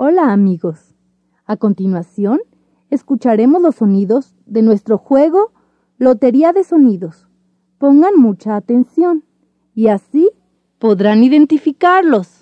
Hola amigos. A continuación, escucharemos los sonidos de nuestro juego Lotería de Sonidos. Pongan mucha atención y así podrán identificarlos.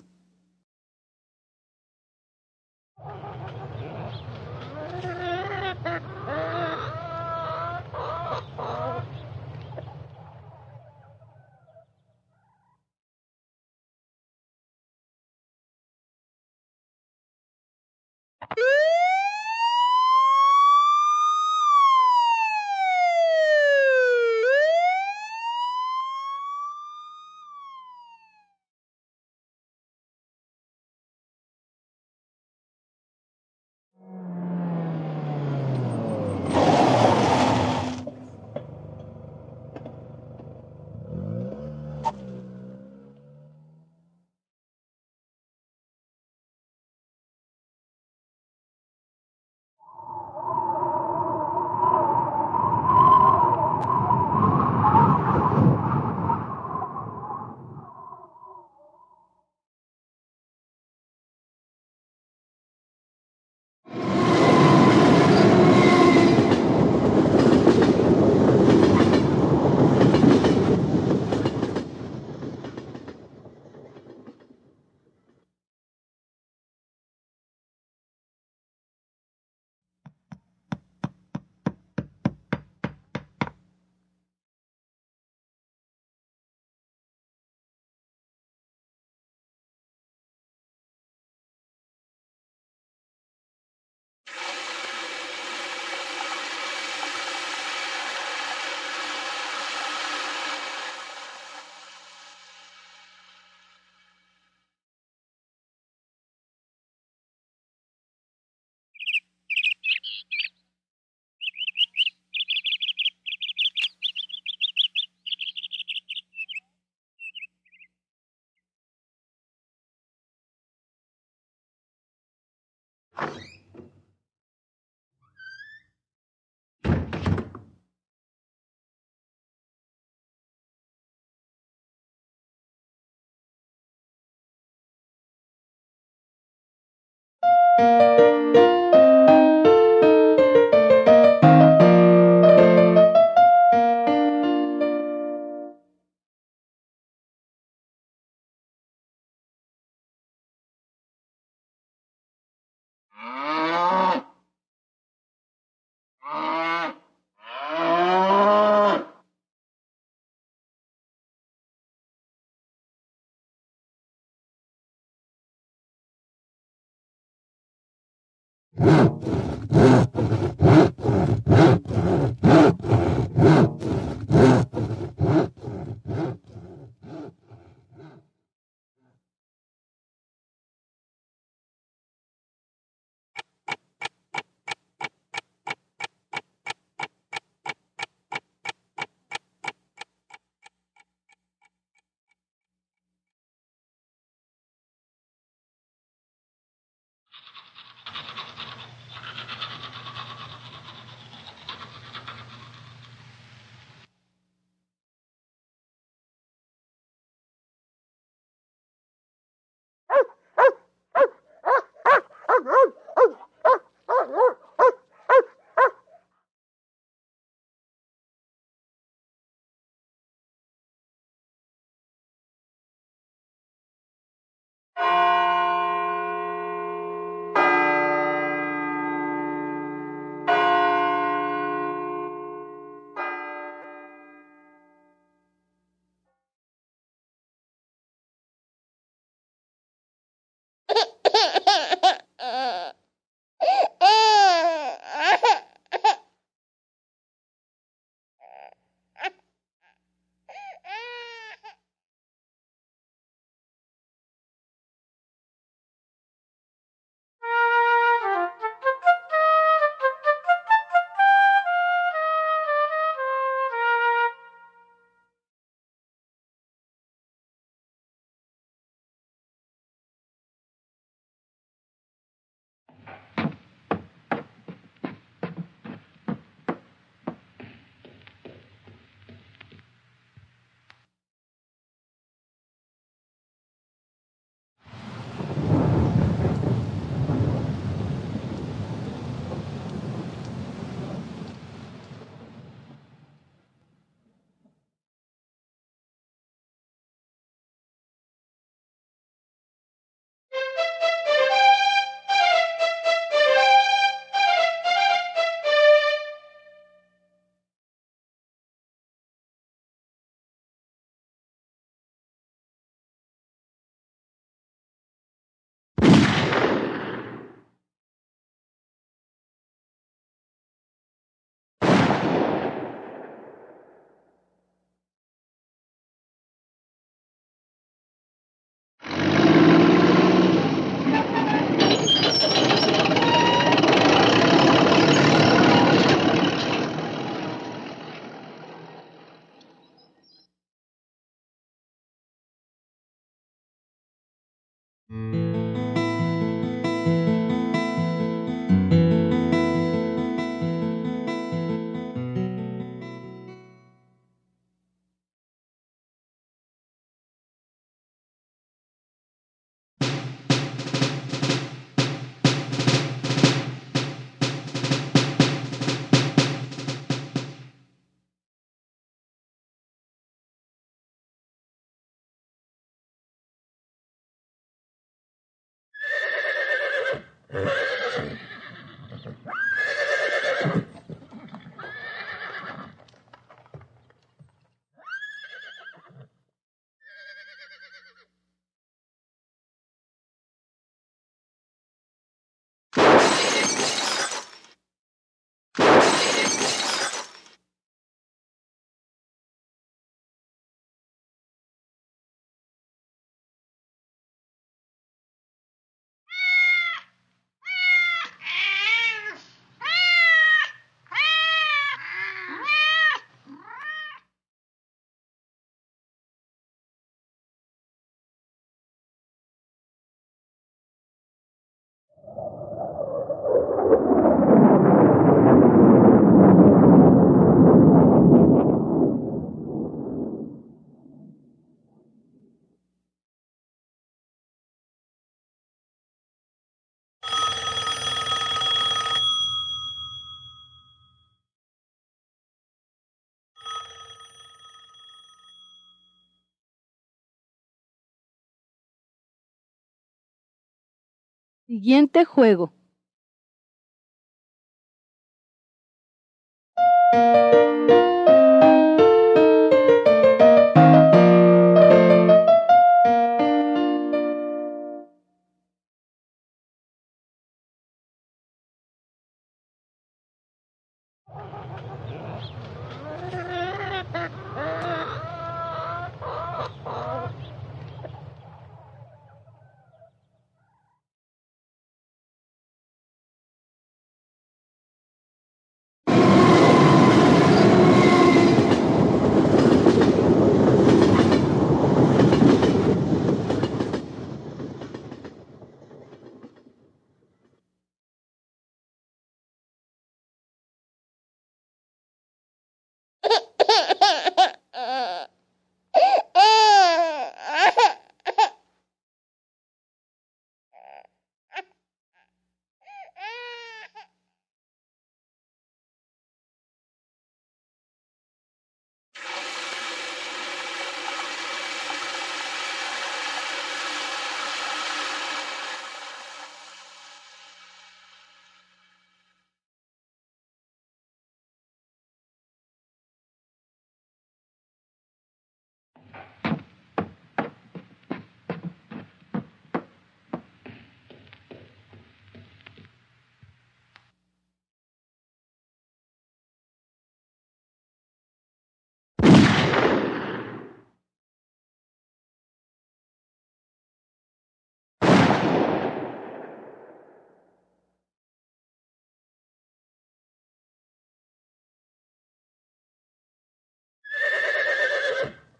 Siguiente juego.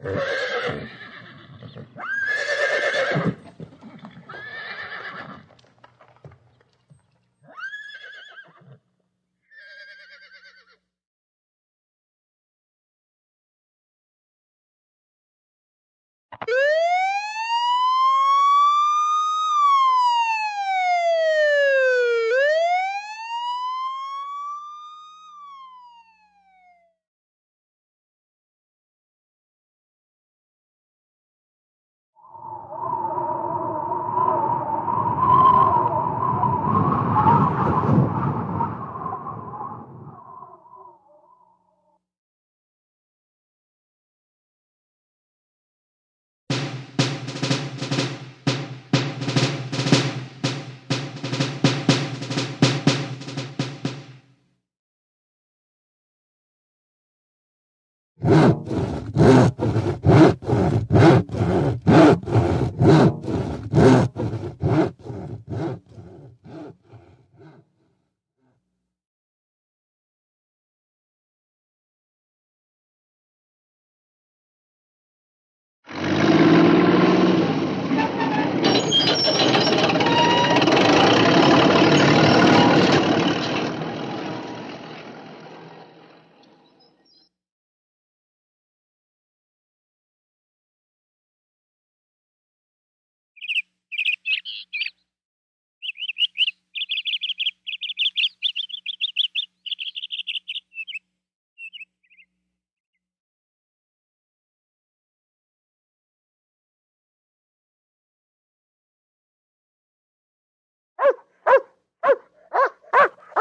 Yeah.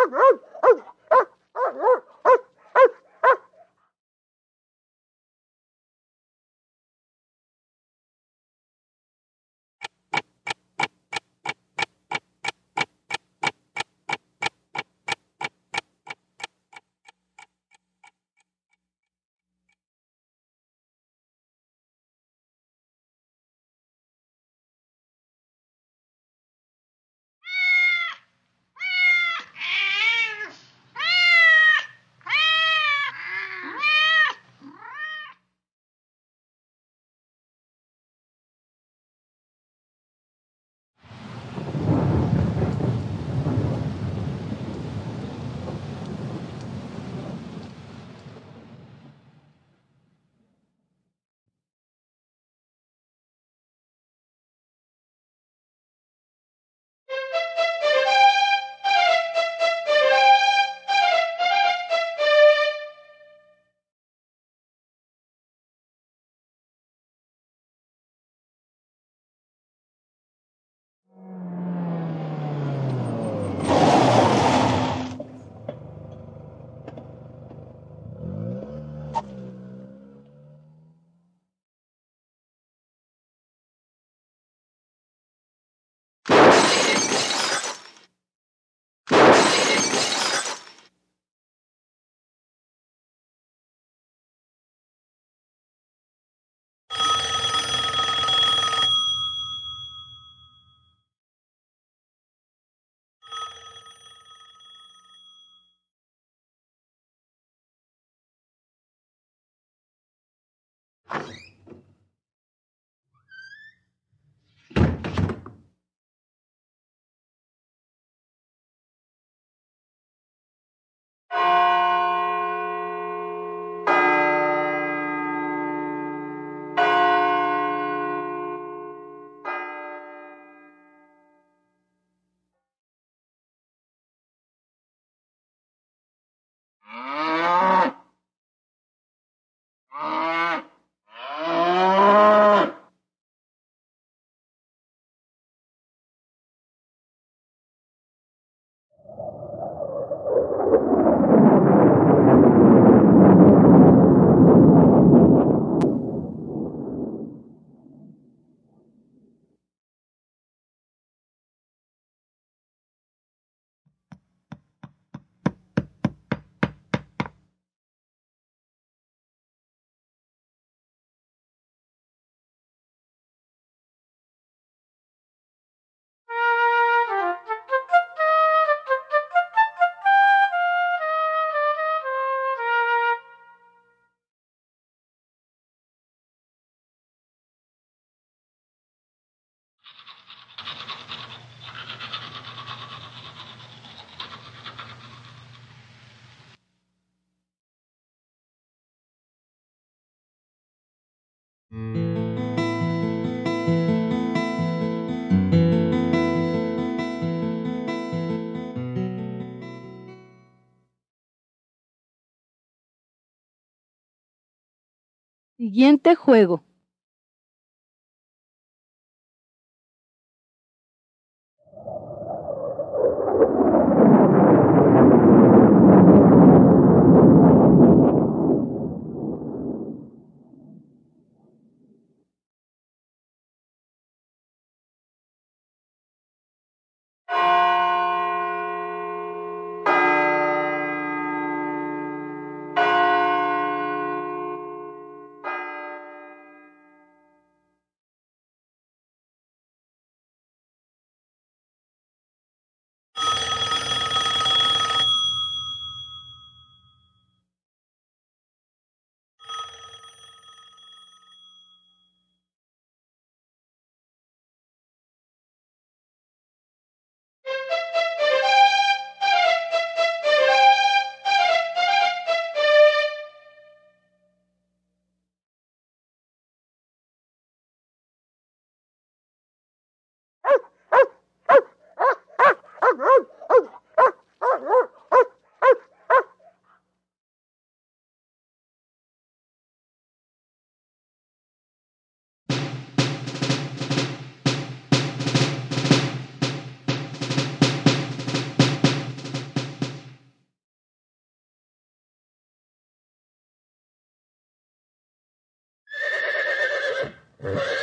Rrrr! Siguiente juego. Right.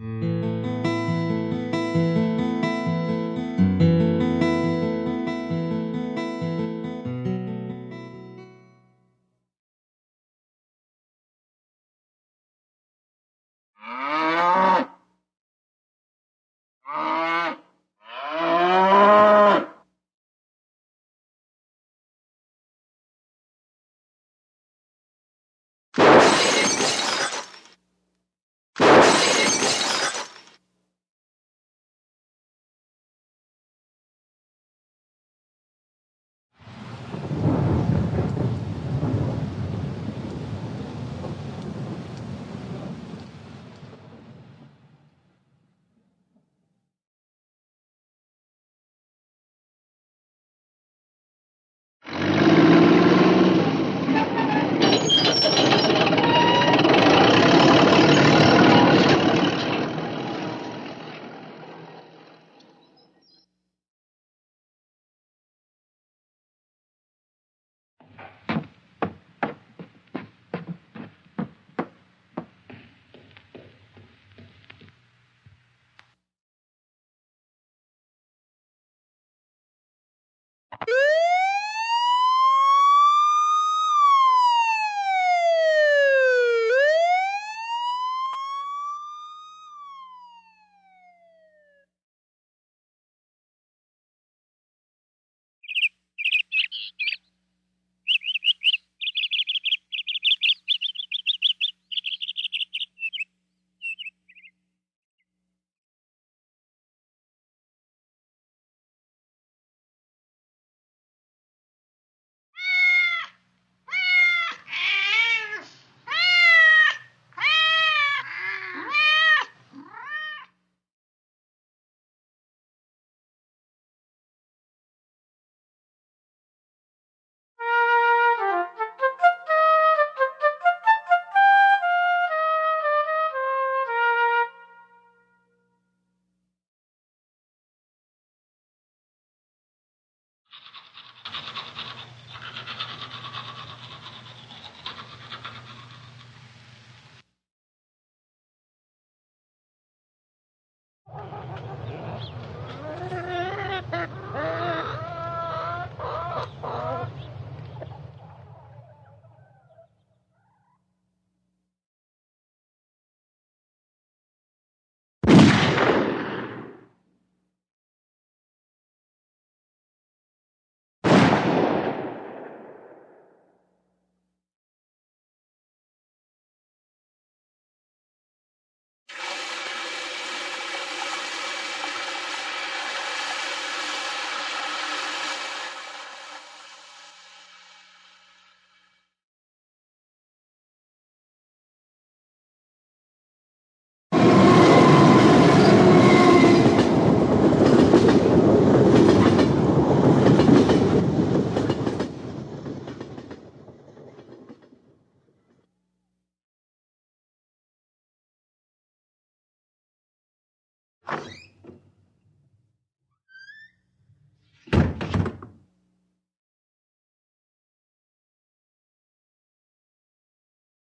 Mm-hmm.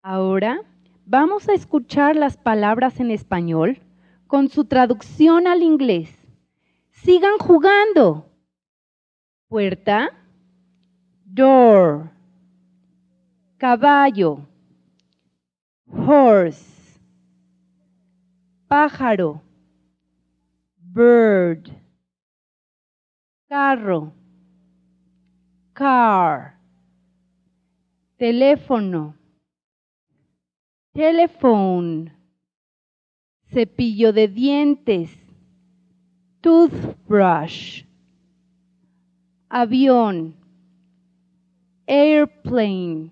Ahora vamos a escuchar las palabras en español con su traducción al inglés. Sigan jugando. Puerta, door, caballo, horse, pájaro, bird, carro, car, teléfono, telephone, cepillo de dientes, toothbrush, avión, airplane,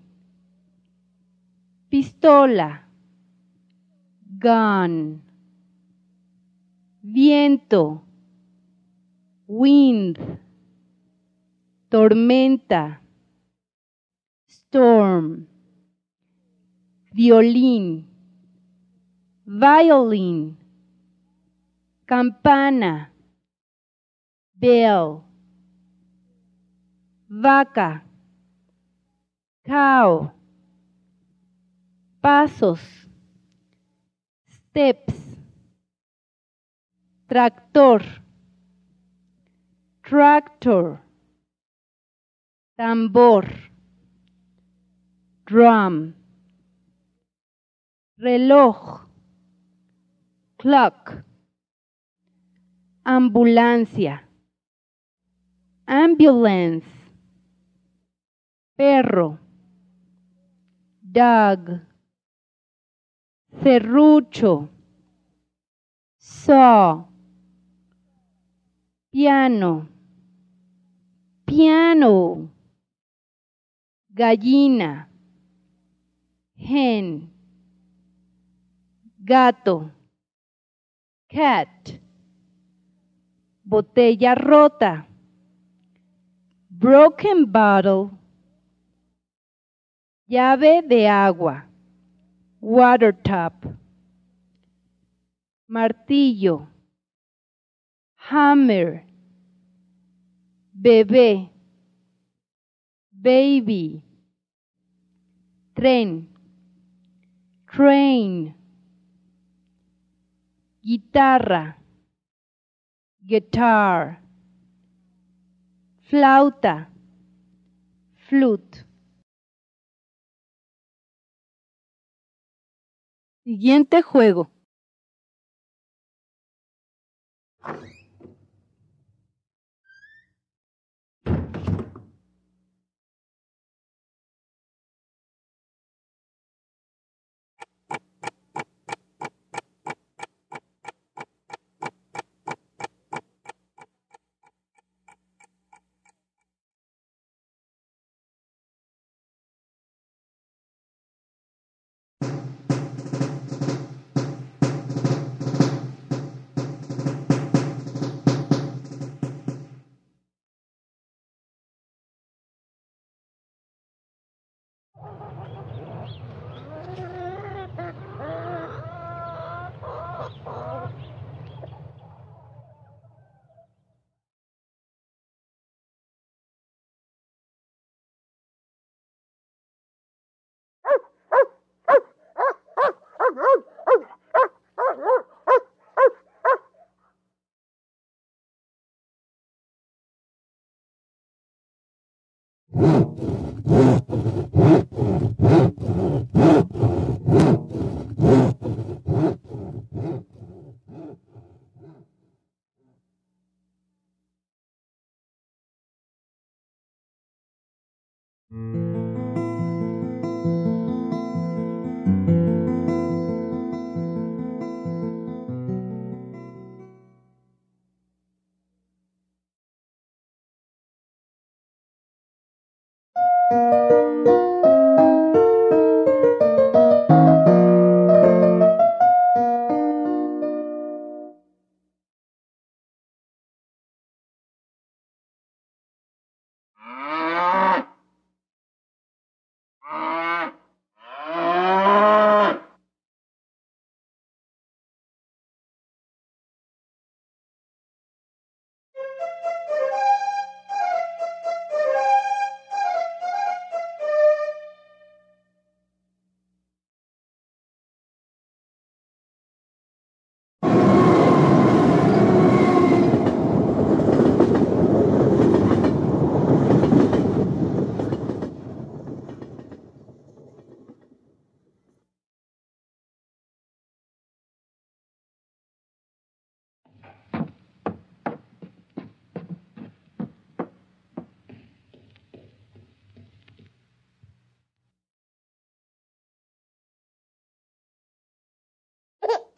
pistola, gun, viento, wind, tormenta, storm, violín, violin, campana, bell, vaca, cow, pasos, steps, tractor, tractor, tambor, drum, reloj, clock, ambulancia, ambulance, perro, dog, serrucho, saw, piano, piano, gallina, hen, gato, cat, botella rota, broken bottle, llave de agua, water tap, martillo, hammer, bebé, baby, tren, train, guitarra, guitar, flauta, flute. Siguiente juego. Oh, oh, oh.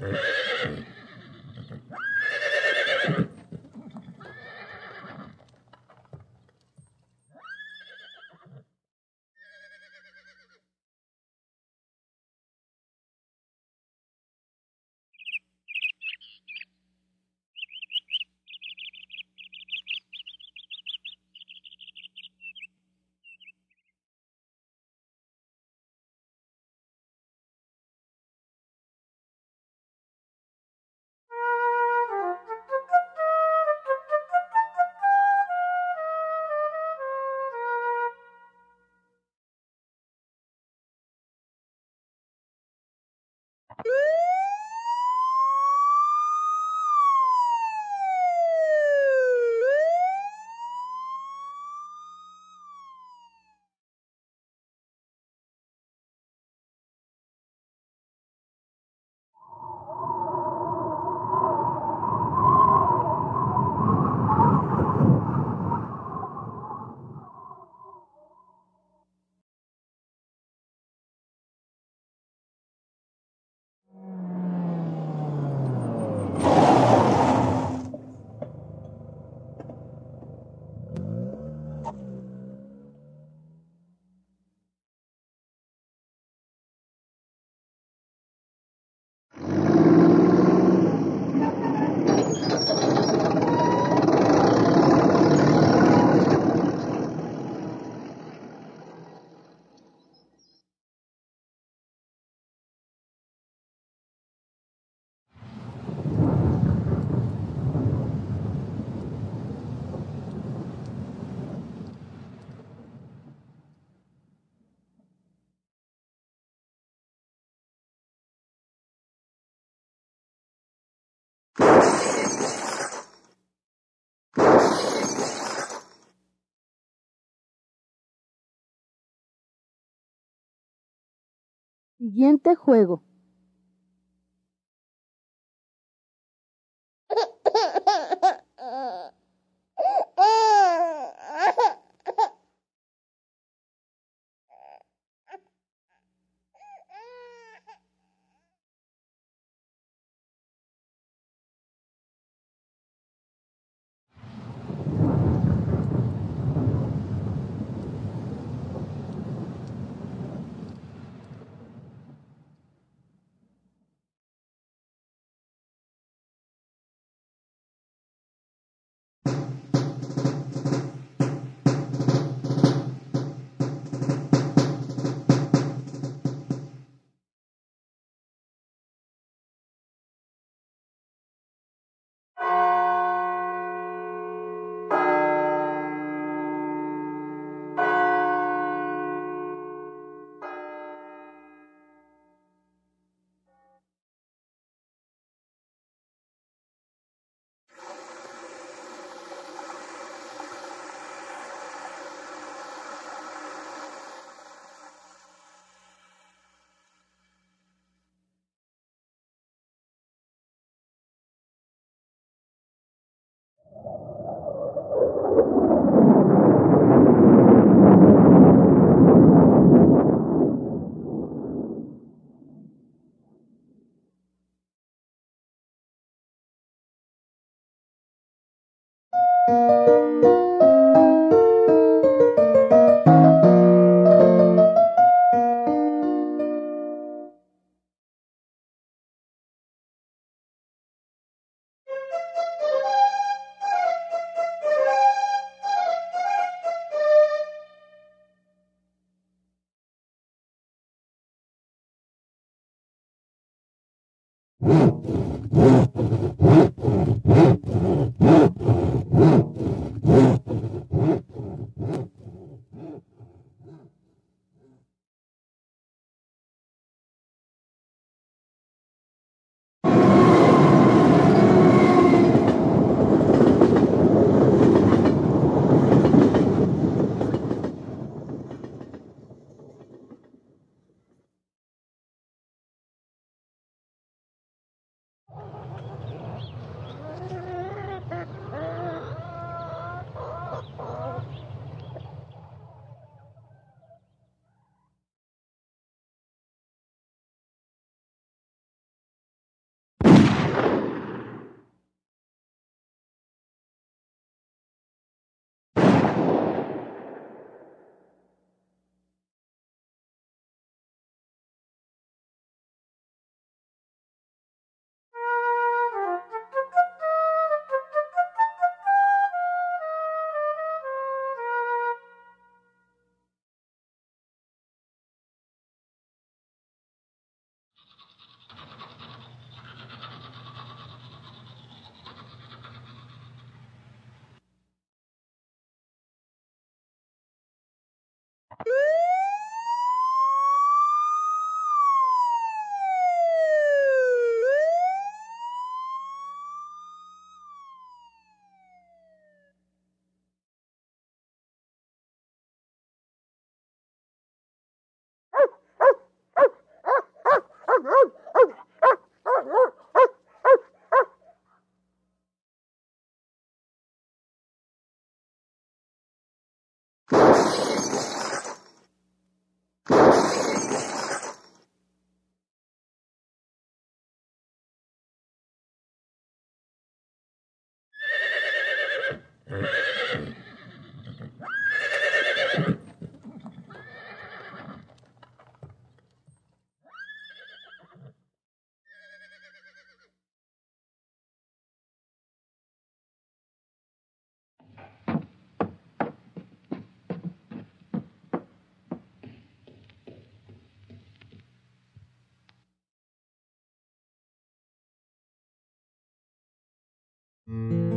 Mm-hmm. Siguiente juego. you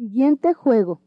Siguiente juego.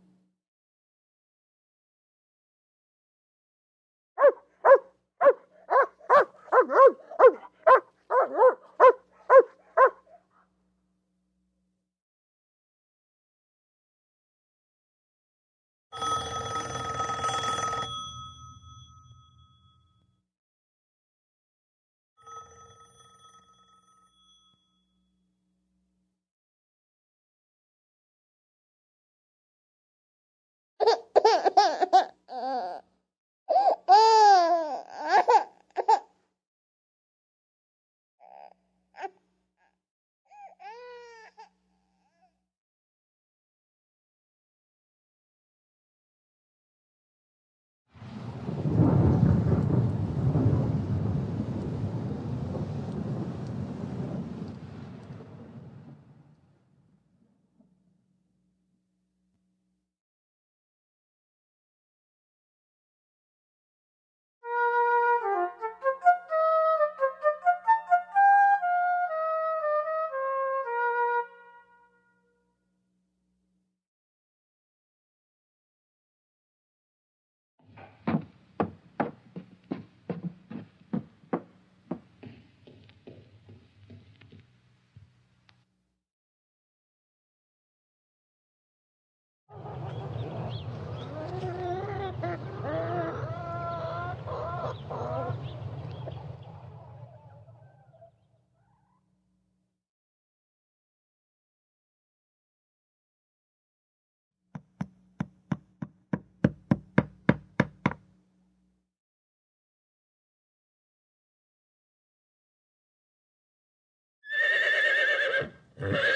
Mm-hmm.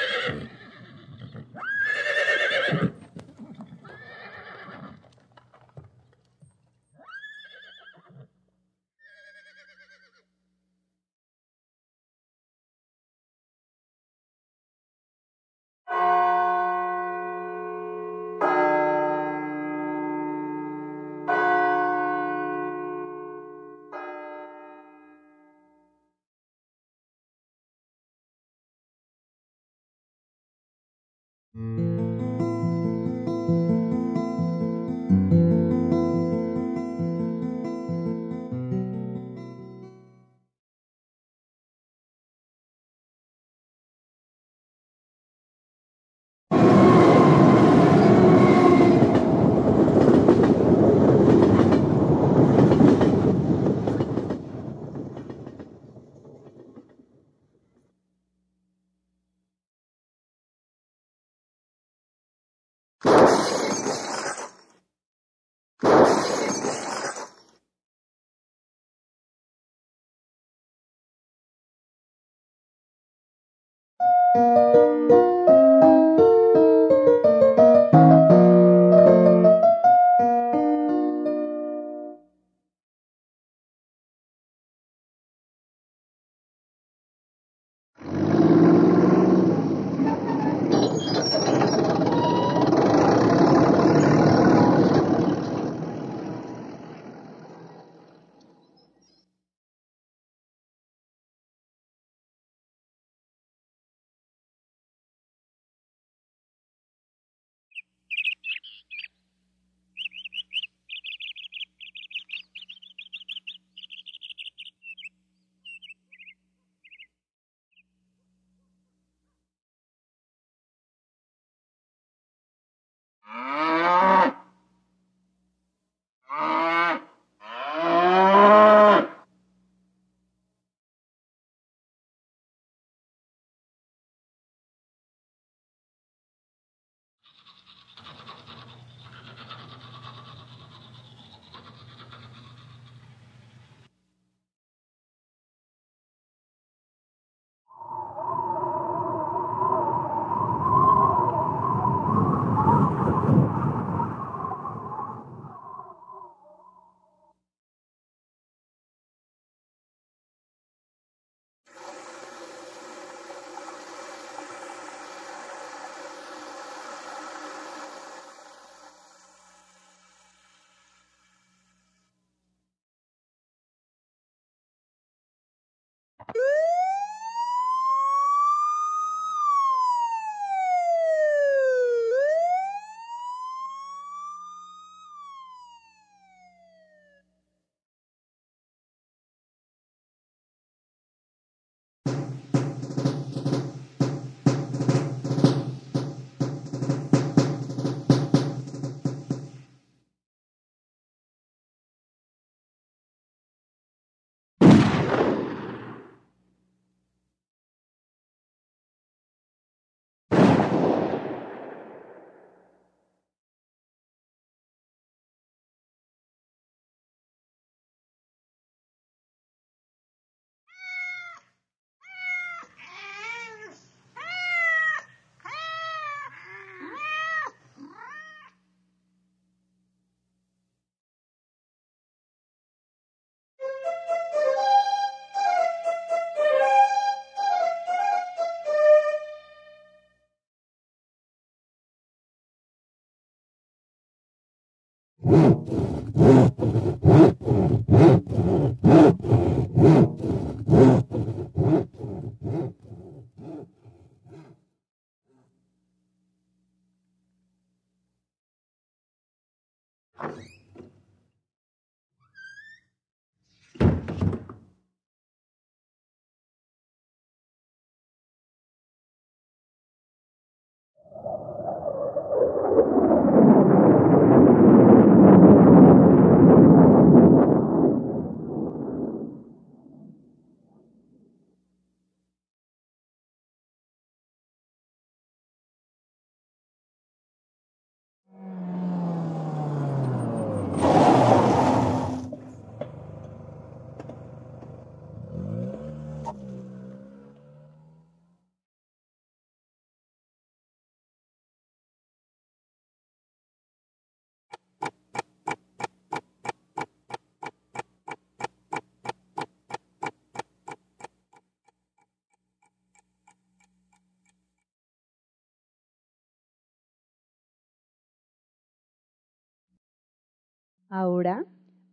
Ahora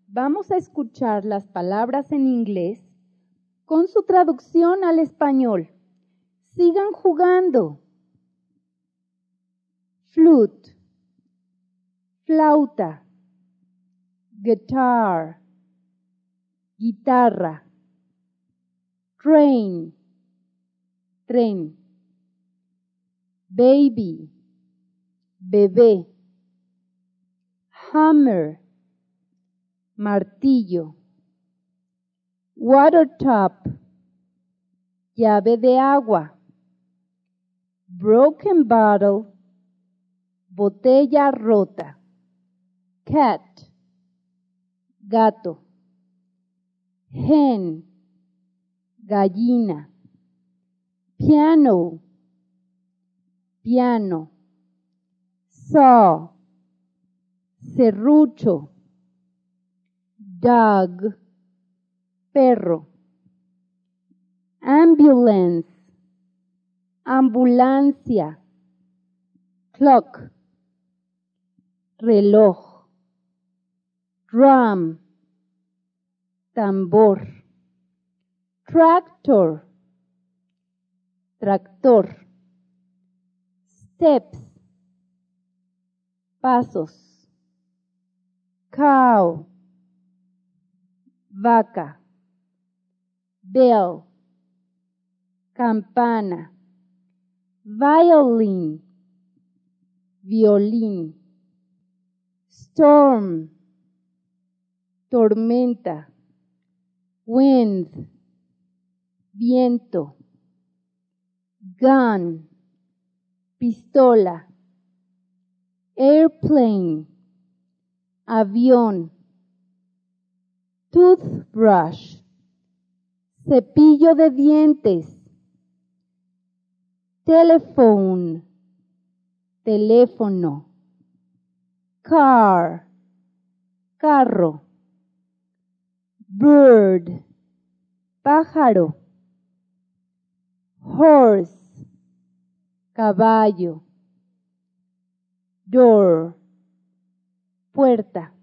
vamos a escuchar las palabras en inglés con su traducción al español. Sigan jugando. Flute, flauta, guitar, guitarra, train, tren, baby, bebé, hammer, martillo, water tap, llave de agua, broken bottle, botella rota, cat, gato, hen, gallina, piano, piano, saw, serrucho, dog, perro, ambulance, ambulancia, clock, reloj, drum, tambor, tractor, tractor, steps, pasos, cow, vaca, bell, campana, violin, violín, storm, tormenta, wind, viento, gun, pistola, airplane, avión, toothbrush, cepillo de dientes, telephone, teléfono, car, carro, bird, pájaro, horse, caballo, door, puerta.